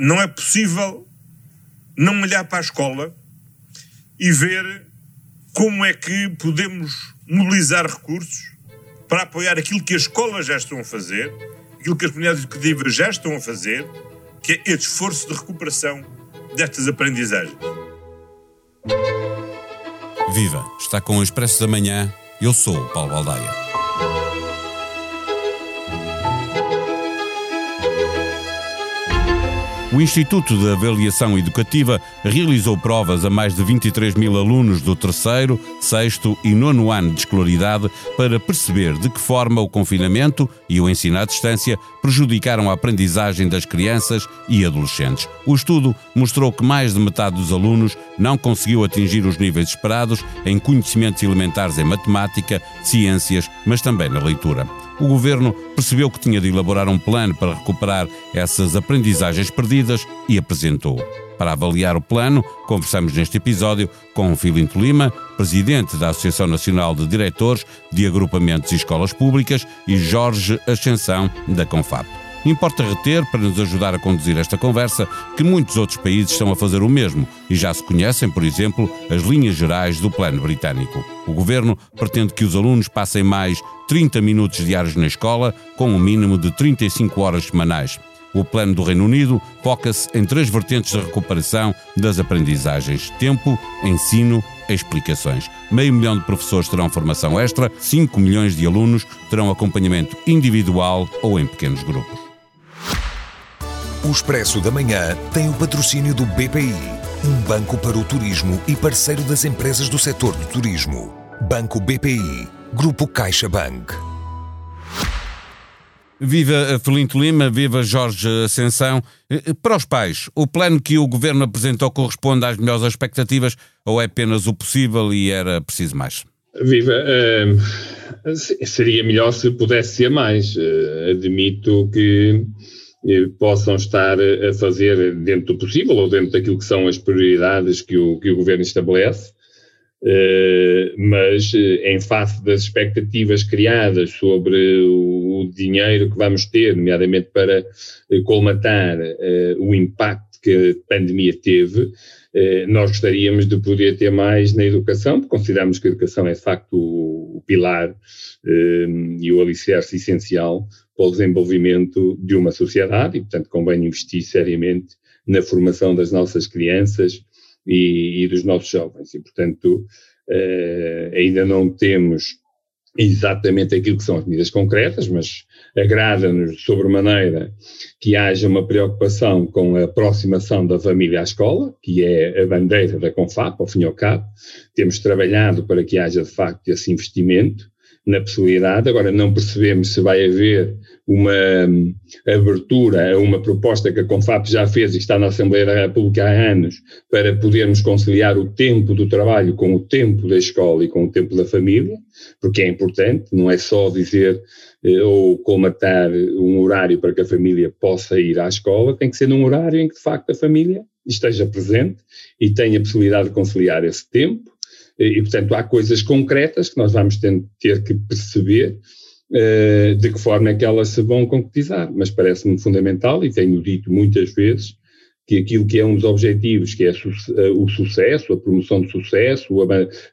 não é possível não olhar para a escola e ver como é que podemos mobilizar recursos para apoiar aquilo que as escolas já estão a fazer, aquilo que as comunidades educativas já estão a fazer, que é este esforço de recuperação destas aprendizagens. Viva! Está com o Expresso da Manhã. Eu sou o Paulo Baldaia. O Instituto de Avaliação Educativa realizou provas a mais de 23 mil alunos do terceiro, sexto e nono ano de escolaridade para perceber de que forma o confinamento e o ensino à distância prejudicaram a aprendizagem das crianças e adolescentes. O estudo mostrou que mais de metade dos alunos não conseguiu atingir os níveis esperados em conhecimentos elementares em matemática, ciências, mas também na leitura o governo percebeu que tinha de elaborar um plano para recuperar essas aprendizagens perdidas e apresentou. Para avaliar o plano, conversamos neste episódio com Filinto Lima, presidente da Associação Nacional de Diretores de Agrupamentos e Escolas Públicas, e Jorge Ascensão, da Confap. Importa reter, para nos ajudar a conduzir esta conversa, que muitos outros países estão a fazer o mesmo e já se conhecem, por exemplo, as linhas gerais do plano britânico. O governo pretende que os alunos passem mais 30 minutos diários na escola, com um mínimo de 35 horas semanais. O plano do Reino Unido foca-se em três vertentes de recuperação das aprendizagens: tempo, ensino explicações. Meio milhão de professores terão formação extra, 5 milhões de alunos terão acompanhamento individual ou em pequenos grupos. O Expresso da Manhã tem o patrocínio do BPI, um banco para o turismo e parceiro das empresas do setor do turismo. Banco BPI, Grupo CaixaBank. Viva Felinto Lima, viva Jorge Ascensão. Eh, eh, para os pais, o plano que o governo apresentou corresponde às melhores expectativas ou é apenas o possível e era preciso mais? Viva, uh, seria melhor se pudesse ser mais. Uh, admito que possam estar a fazer dentro do possível ou dentro daquilo que são as prioridades que o, que o governo estabelece, uh, mas eh, em face das expectativas criadas sobre o, dinheiro que vamos ter, nomeadamente para colmatar o impacto que a pandemia teve, nós gostaríamos de poder ter mais na educação, porque consideramos que a educação é de facto o pilar e o alicerce essencial para o desenvolvimento de uma sociedade e, portanto, convém investir seriamente na formação das nossas crianças e, e dos nossos jovens. E, portanto, uh, ainda não temos exatamente aquilo que são as medidas concretas, mas agrada-nos sobremaneira que haja uma preocupação com a aproximação da família à escola, que é a bandeira da CONFAP, ao fim e ao cabo. Temos trabalhado para que haja, de facto, esse investimento na possibilidade. Agora, não percebemos se vai haver uma um, abertura a uma proposta que a Confap já fez e está na Assembleia da República há anos para podermos conciliar o tempo do trabalho com o tempo da escola e com o tempo da família, porque é importante, não é só dizer eh, ou colmatar um horário para que a família possa ir à escola, tem que ser num horário em que de facto a família esteja presente e tenha a possibilidade de conciliar esse tempo e, portanto, há coisas concretas que nós vamos ter, que perceber uh, de que forma é que elas se vão concretizar. Mas parece-me fundamental, e tenho dito muitas vezes, que aquilo que é um dos objetivos, que é eh, o sucesso, a promoção do sucesso,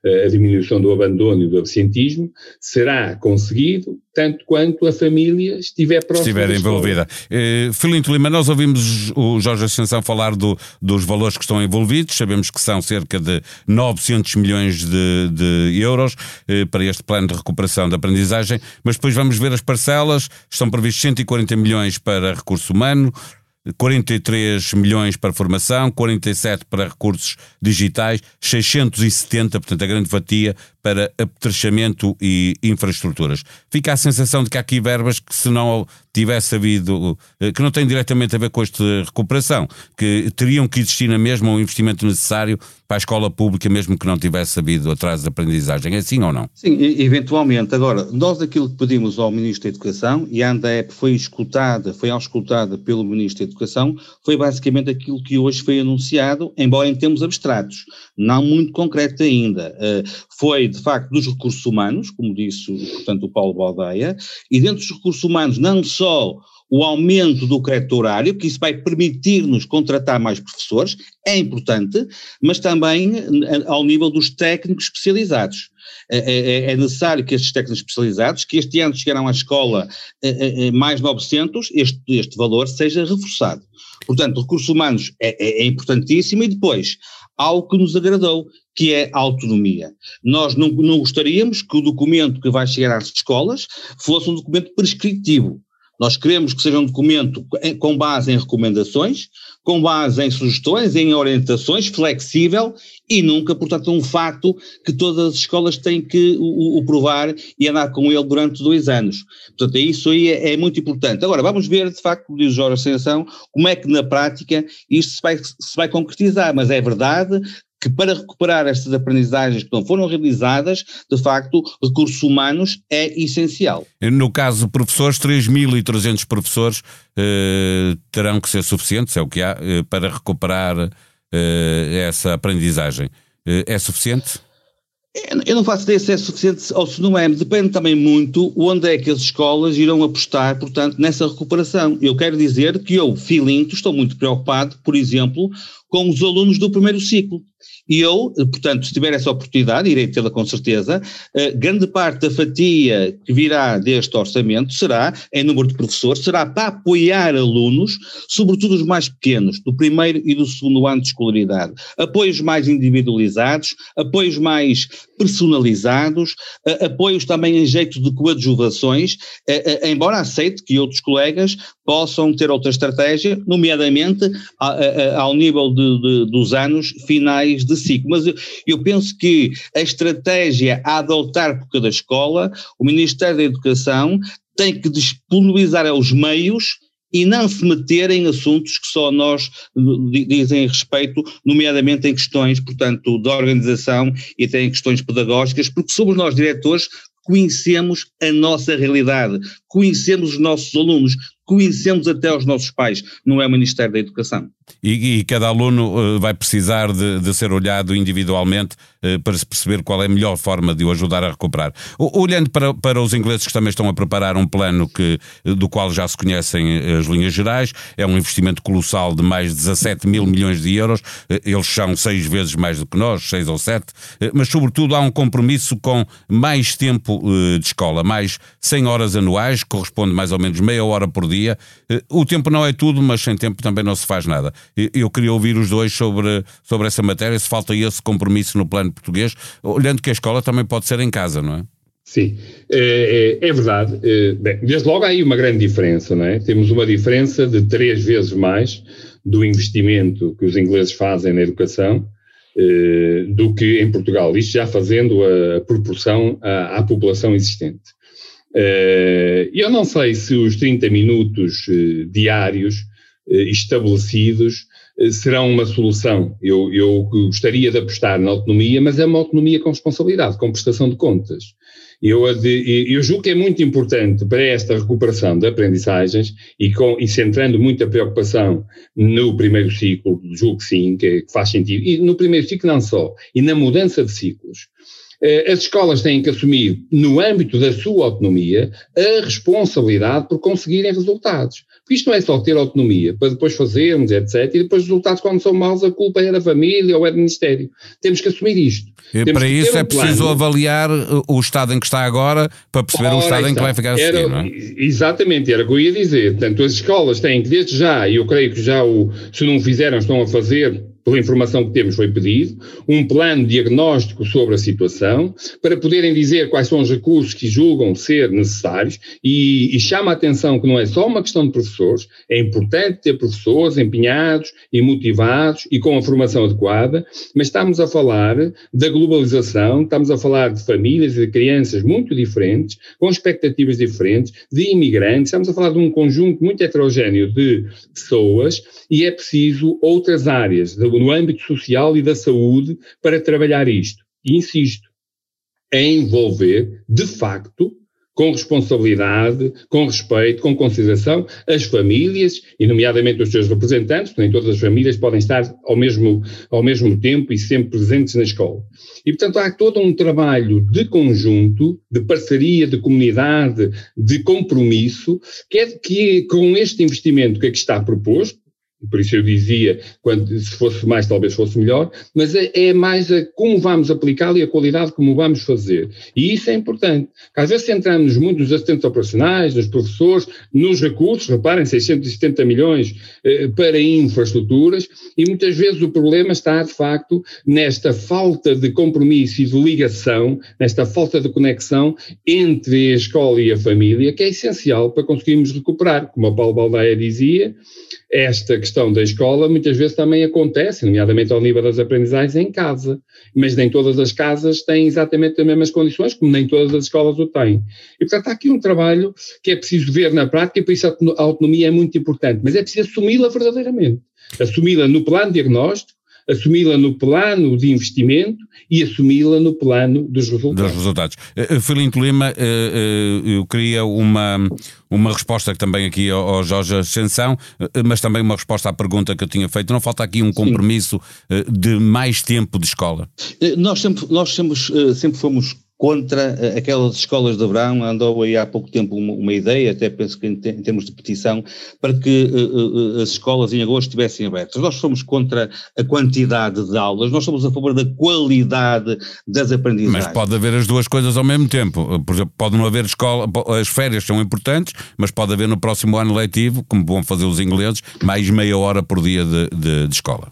eh, a diminuição do abandono e do absentismo, será conseguido tanto quanto a família estiver próxima. Estiver envolvida. Uh, Filinto Lima, nós ouvimos o Jorge Ascensão falar do, dos valores que estão envolvidos, sabemos que são cerca de 900 milhões de, de euros uh, para este plano de recuperação da aprendizagem, mas depois vamos ver as parcelas, estão previstos 140 milhões para recurso humano, 43 milhões para formação, 47 para recursos digitais, 670, portanto a grande fatia, para apetrechamento e infraestruturas. Fica a sensação de que há aqui verbas que se não tivesse havido, eh, que não têm diretamente a ver com esta recuperação, que teriam que existir na mesma um investimento necessário para a escola pública, mesmo que não tivesse havido atraso de aprendizagem. É assim ou não? Sim, eventualmente. Agora, nós aquilo que pedimos ao Ministro da Educação, e a ANDEP foi escutada, foi auscultada pelo Ministro da Educação, foi basicamente aquilo que hoje foi anunciado, embora em termos abstratos, não muito concreto ainda. Eh, foi, de facto, dos recursos humanos, como disse, portanto, o Paulo Baldeia, e dentro dos recursos humanos, não só o aumento do crédito horário, que isso vai permitir-nos contratar mais professores, é importante, mas também ao nível dos técnicos especializados. É, é, é, necessário que estes técnicos especializados, que este ano chegaram à escola é, é, mais 900, este, este valor seja reforçado. Portanto, recursos humanos é, é, importantíssimo e depois, algo que nos agradou, que é a autonomia. Nós não, não gostaríamos que o documento que vai chegar às escolas fosse um documento prescritivo. Nós queremos que seja um documento com base em recomendações, com base em sugestões, em orientações, flexível e nunca, portanto, um facto que todas as escolas têm que o, o provar e andar com ele durante dois anos. Portanto, isso aí é, é, muito importante. Agora, vamos ver, de facto, como diz o Jorge Ascensão, como é que na prática isto se vai, se vai concretizar, mas é verdade que para recuperar estas aprendizagens que não foram realizadas, de facto, recursos humanos é essencial. No caso de professores, 3.300 professores eh, terão que ser suficientes, é o que há, eh, para recuperar eh, essa aprendizagem. Eh, é suficiente? Eu não faço ideia se é suficiente ou se não é, depende também muito onde é que as escolas irão apostar, portanto, nessa recuperação. Eu quero dizer que eu, Filinto, estou muito preocupado, por exemplo, com os alunos do primeiro ciclo. E eu, portanto, se tiver essa oportunidade, irei tê-la com certeza, eh, grande parte da fatia que virá deste orçamento será, em número de professores, será para apoiar alunos, sobretudo os mais pequenos, do primeiro e do segundo ano de escolaridade. Apoios mais individualizados, apoios mais personalizados, apoios também em jeito de coadjuvações, embora aceite que outros colegas possam ter outra estratégia, nomeadamente ao nível de, de, dos anos finais de ciclo. Mas eu, eu, penso que a estratégia a adotar por cada escola, o Ministério da Educação tem que disponibilizar os meios e não se meter em assuntos que só nós dizem respeito, nomeadamente em questões, portanto, de organização e até em questões pedagógicas, porque somos nós diretores conhecemos a nossa realidade, conhecemos os nossos alunos, conhecemos até os nossos pais, não é o Ministério da Educação. E, e cada aluno uh, vai precisar de, de, ser olhado individualmente para se perceber qual é a melhor forma de o ajudar a recuperar. Olhando para, para os ingleses que também estão a preparar um plano que, do qual já se conhecem as linhas gerais, é um investimento colossal de mais de 17 mil milhões de euros, uh, eles são seis vezes mais do que nós, seis ou sete, mas sobretudo há um compromisso com mais tempo de escola, mais 100 horas anuais, corresponde mais ou menos meia hora por dia. O tempo não é tudo, mas sem tempo também não se faz nada. Eu queria ouvir os dois sobre, sobre essa matéria, se falta esse compromisso no plano português, olhando que a escola também pode ser em casa, não é? Sim, é, é, é verdade. É, bem, desde logo há aí uma grande diferença, não é? Temos uma diferença de três vezes mais do investimento que os ingleses fazem na educação do que em Portugal. Isto já fazendo a proporção à, à população existente. Eu não sei se os 30 minutos diários estabelecidos serão uma solução. Eu, eu gostaria de apostar na autonomia, mas é uma autonomia com responsabilidade, com prestação de contas. Eu, eu julgo que é muito importante para esta recuperação de aprendizagens e, com, e centrando muita preocupação no primeiro ciclo, julgo que sim, que, que faz sentido, e no primeiro ciclo não só, e na mudança de ciclos. Eh, as escolas têm que assumir, no âmbito da sua autonomia, a responsabilidade por conseguirem resultados. Porque isto não é só ter autonomia para depois fazermos, etc. E depois os resultados, quando são maus, a culpa é da família ou é do Ministério. Temos que assumir isto. E para isso um é preciso plano. avaliar o estado em que está agora para perceber Ora, o estado em que vai ficar a seguir, não é? Exatamente, era o que eu ia dizer. Portanto, as escolas têm que, desde já, e eu creio que já o, se não fizeram, estão a fazer, pela informação que temos, foi pedido, um plano diagnóstico sobre a situação, para poderem dizer quais são os recursos que julgam ser necessários, e, e chama a atenção que não é só uma questão de professores, é importante ter professores empenhados e motivados e com a formação adequada, mas estamos a falar da globalização, estamos a falar de famílias e de crianças muito diferentes, com expectativas diferentes, de imigrantes, estamos a falar de um conjunto muito heterogéneo de pessoas, e é preciso outras áreas no âmbito social e da saúde para trabalhar isto. E insisto, é envolver, de facto, com responsabilidade, com respeito, com consideração, as famílias, e nomeadamente os seus representantes, nem todas as famílias podem estar ao mesmo, ao mesmo tempo e sempre presentes na escola. E, portanto, há todo um trabalho de conjunto, de parceria, de comunidade, de compromisso, que é que com este investimento que aqui está proposto, por isso eu dizia, quando, se fosse mais talvez fosse melhor, mas é, é mais a como vamos aplicá-lo e a qualidade como vamos fazer. E isso é importante. Às vezes centramos muito nos assistentes operacionais, nos professores, nos recursos, reparem, 670 milhões eh, para infraestruturas, e muitas vezes o problema está, de facto, nesta falta de compromisso e de ligação, nesta falta de conexão entre a escola e a família, que é essencial para conseguirmos recuperar. Como a Paulo Baldaia dizia, esta questão da escola muitas vezes também acontece, nomeadamente ao nível das aprendizagens, em casa. Mas nem todas as casas têm exatamente as mesmas condições, como nem todas as escolas o têm. E, portanto, há aqui um trabalho que é preciso ver na prática, e por isso a autonomia é muito importante, mas é preciso assumi-la verdadeiramente. Assumi-la no plano diagnóstico, assumi-la no plano de investimento e assumi-la no plano dos resultados. Dos resultados. Uh, Filinto Lima, uh, eu queria uma, uma resposta também aqui ao, Jorge Ascensão, mas também uma resposta à pergunta que eu tinha feito. Não falta aqui um compromisso de mais tempo de escola? Nós sempre, nós sempre, sempre fomos contra eh, aquelas escolas de verão, andou aí há pouco tempo uma, uma ideia, até penso que em, em, termos de petição, para que uh, uh, as escolas em agosto estivessem abertas. Nós somos contra a quantidade de aulas, nós somos a favor da qualidade das aprendizagens. Mas pode haver as duas coisas ao mesmo tempo. Por exemplo, pode não haver escola, as férias são importantes, mas pode haver no próximo ano letivo, como vão fazer os ingleses, mais meia hora por dia de, de, de escola.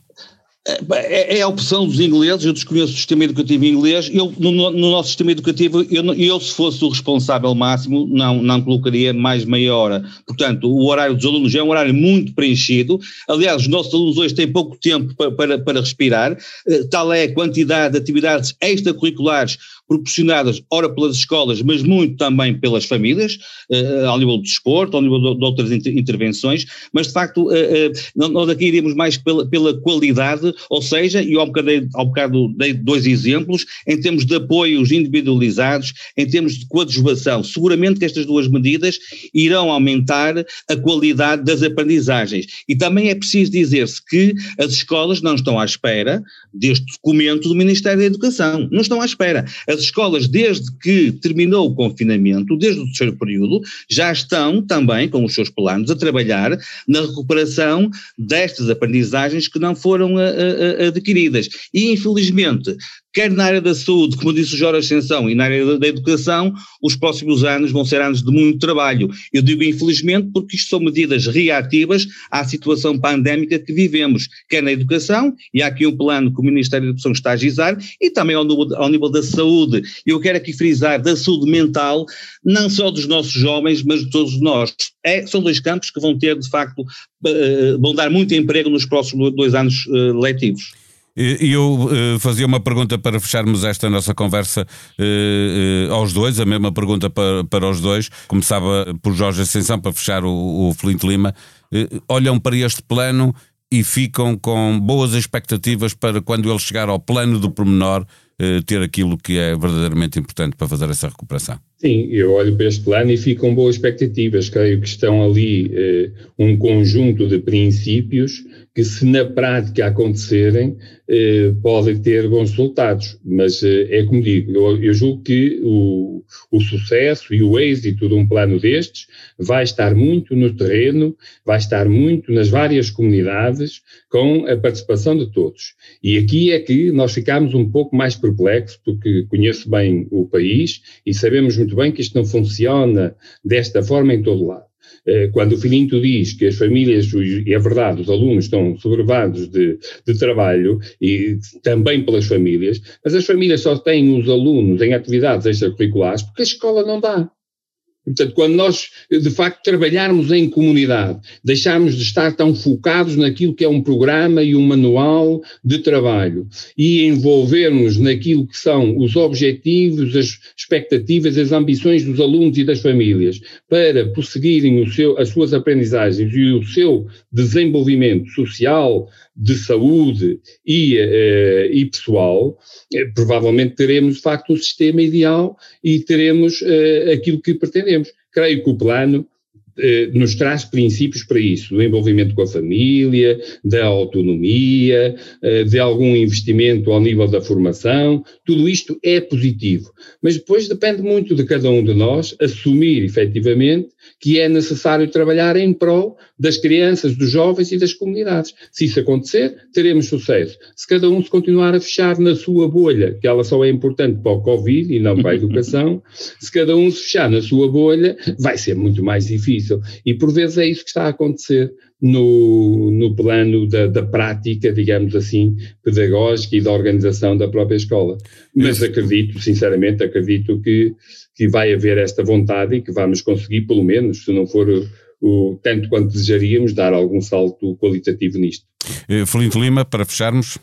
É, é, a opção dos ingleses, eu desconheço o sistema educativo inglês, eu, no, no nosso sistema educativo, eu, eu, se fosse o responsável máximo, não, não colocaria mais meia hora. Portanto, o horário dos alunos é um horário muito preenchido, aliás, os nossos alunos hoje têm pouco tempo para, para, para respirar, eh, tal é a quantidade de atividades extracurriculares proporcionadas, ora pelas escolas, mas muito também pelas famílias, uh, ao nível do desporto, ao nível de, de outras inter intervenções, mas de facto uh, uh, nós aqui iríamos mais pela, pela qualidade, ou seja, e bocado, ao bocado dei dois exemplos, em termos de apoios individualizados, em termos de coadjuvação, seguramente que estas duas medidas irão aumentar a qualidade das aprendizagens. E também é preciso dizer-se que as escolas não estão à espera deste documento do Ministério da Educação, não estão à espera. As escolas, desde que terminou o confinamento, desde o terceiro período, já estão também, com os seus planos, a trabalhar na recuperação destas aprendizagens que não foram a, a adquiridas. E, infelizmente, quer na área da saúde, como disse o Jorge Ascensão, e na área da educação, os próximos anos vão ser anos de muito trabalho. Eu digo infelizmente porque isto são medidas reativas à situação pandémica que vivemos, quer na educação, e há aqui um plano que o Ministério da Educação está a agizar, e também ao nível, ao nível da saúde. Eu quero aqui frisar da saúde mental, não só dos nossos jovens, mas de todos nós. É, são dois campos que vão ter, de facto, uh, vão dar muito emprego nos próximos dois anos uh, letivos. E eu uh, fazia uma pergunta para fecharmos esta nossa conversa uh, uh, aos dois, a mesma pergunta para, para os dois. Começava por Jorge Ascensão para fechar o, o Flint Lima. olham para este plano e ficam com boas expectativas para quando ele chegar ao plano do pormenor ter aquilo que é verdadeiramente importante para fazer essa recuperação. Sim, eu olho para este plano e fico com boas expectativas. Creio que estão ali um conjunto de princípios que, se na prática acontecerem, eh, podem ter bons resultados. Mas eh, é como digo, eu, eu julgo que o, o, sucesso e o êxito de um plano destes vai estar muito no terreno, vai estar muito nas várias comunidades, com a participação de todos. E aqui é que nós ficamos um pouco mais perplexos, porque conheço bem o país e sabemos muito bem que isto não funciona desta forma em todo lado. Eh, quando o Filinto diz que as famílias, e é verdade, os alunos estão sobrevados de, de trabalho e também pelas famílias, mas as famílias só têm os alunos em atividades extracurriculares porque a escola não dá. Portanto, quando nós, de facto, trabalharmos em comunidade, deixarmos de estar tão focados naquilo que é um programa e um manual de trabalho e envolvermos naquilo que são os objetivos, as expectativas, as ambições dos alunos e das famílias para prosseguirem seu, as suas aprendizagens e o seu desenvolvimento social, de saúde e, uh, e pessoal, uh, provavelmente teremos de facto um sistema ideal e teremos uh, aquilo que pretendemos. Creio que o plano nos traz princípios para isso, do envolvimento com a família, da autonomia, eh, de algum investimento ao nível da formação, tudo isto é positivo. Mas depois depende muito de cada um de nós assumir efetivamente que é necessário trabalhar em prol das crianças, dos jovens e das comunidades. Se isso acontecer, teremos sucesso. Se cada um se continuar a fechar na sua bolha, que ela só é importante para o Covid e não para a educação, se cada um se fechar na sua bolha, vai ser muito mais difícil difícil. E por vezes é isso que está a acontecer no, no plano da, da prática, digamos assim, pedagógica e da organização da própria escola. Mas acredito, sinceramente, acredito que, que vai haver esta vontade e que vamos conseguir, pelo menos, se não for o, tanto quanto desejaríamos, dar algum salto qualitativo nisto. Eh, Felinto Lima, para fecharmos.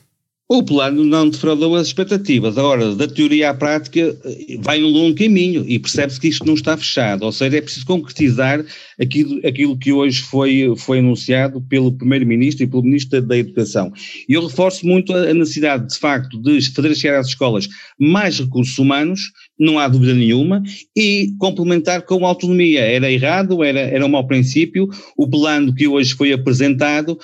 O plano não defraudou as expectativas. Agora, da teoria à prática, vai um longo caminho e percebe-se que isto não está fechado. Ou seja, é preciso concretizar aquilo, aquilo que hoje foi, foi anunciado pelo Primeiro-Ministro e pelo Ministro da Educação. E eu reforço muito a necessidade, de facto, de fazer chegar às escolas mais recursos humanos, não há dúvida nenhuma, e complementar com autonomia. Era errado, era, era um mau princípio. O plano que hoje foi apresentado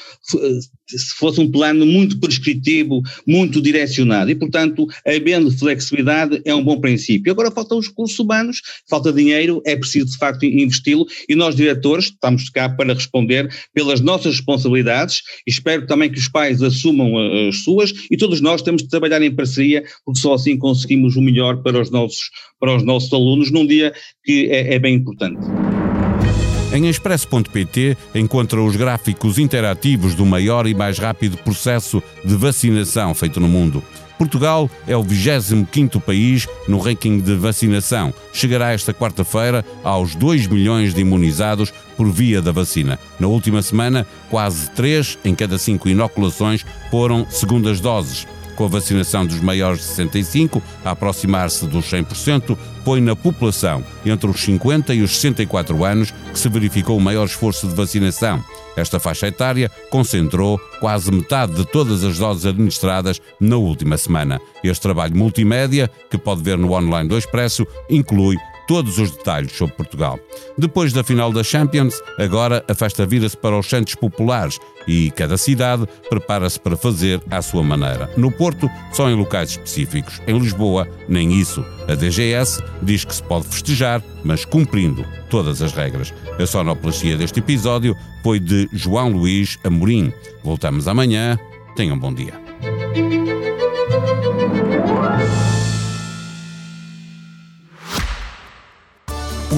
se fosse um plano muito prescritivo, muito direcionado. E, portanto, havendo flexibilidade é um bom princípio. Agora faltam os recursos humanos, falta dinheiro, é preciso de facto investi-lo e nós, diretores, estamos cá para responder pelas nossas responsabilidades espero também que os pais assumam as suas e todos nós temos de trabalhar em parceria porque só assim conseguimos o melhor para os nossos, para os nossos alunos num dia que é, é bem importante. Em expresso.pt encontra os gráficos interativos do maior e mais rápido processo de vacinação feito no mundo. Portugal é o 25º país no ranking de vacinação. Chegará esta quarta-feira aos 2 milhões de imunizados por via da vacina. Na última semana, quase 3 em cada 5 inoculações foram segundas doses com a vacinação dos maiores de 65 a aproximar-se dos 100%, põe na população entre os 50 e os 64 anos que se verificou o maior esforço de vacinação. Esta faixa etária concentrou quase metade de todas as doses administradas na última semana. Este trabalho multimédia, que pode ver no online do Expresso, inclui todos os detalhes sobre Portugal. Depois da final da Champions, agora a festa vira-se para os Santos Populares e cada cidade prepara-se para fazer à sua maneira. No Porto, só em locais específicos. Em Lisboa, nem isso. A DGS diz que se pode festejar, mas cumprindo todas as regras. A sonoplastia deste episódio foi de João Luís Amorim. Voltamos amanhã. Tenham um bom dia.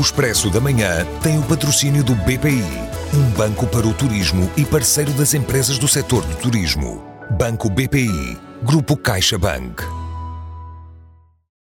O Expresso da Manhã tem o patrocínio do BPI, um banco para o turismo e parceiro das empresas do setor do turismo. Banco BPI, Grupo CaixaBank.